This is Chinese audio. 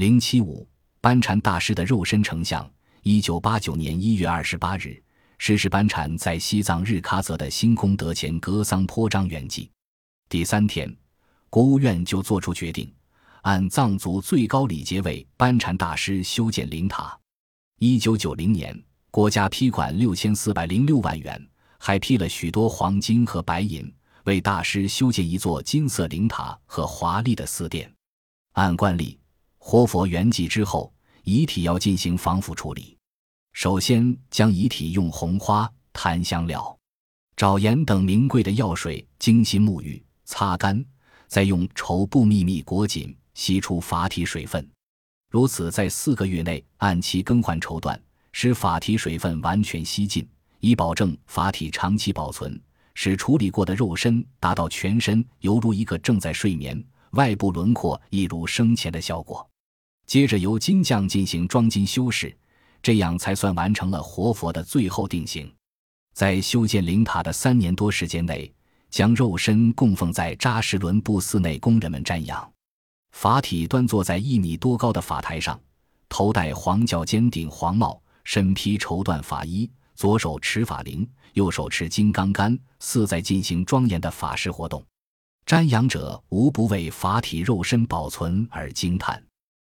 零七五班禅大师的肉身成像。一九八九年一月二十八日，逝世班禅在西藏日喀则的新功德前格桑坡章圆寂。第三天，国务院就作出决定，按藏族最高礼节为班禅大师修建灵塔。一九九零年，国家批款六千四百零六万元，还批了许多黄金和白银，为大师修建一座金色灵塔和华丽的寺殿。按惯例，活佛圆寂之后，遗体要进行防腐处理。首先将遗体用红花、檀香料、沼盐等名贵的药水精心沐浴、擦干，再用绸布秘密裹紧，吸出法体水分。如此，在四个月内按期更换绸缎，使法体水分完全吸尽，以保证法体长期保存，使处理过的肉身达到全身犹如一个正在睡眠。外部轮廓一如生前的效果，接着由金匠进行装金修饰，这样才算完成了活佛的最后定型。在修建灵塔的三年多时间内，将肉身供奉在扎什伦布寺内，工人们瞻仰。法体端坐在一米多高的法台上，头戴黄角尖顶黄帽，身披绸缎法衣，左手持法铃，右手持金刚杆，似在进行庄严的法事活动。瞻仰者无不为法体肉身保存而惊叹。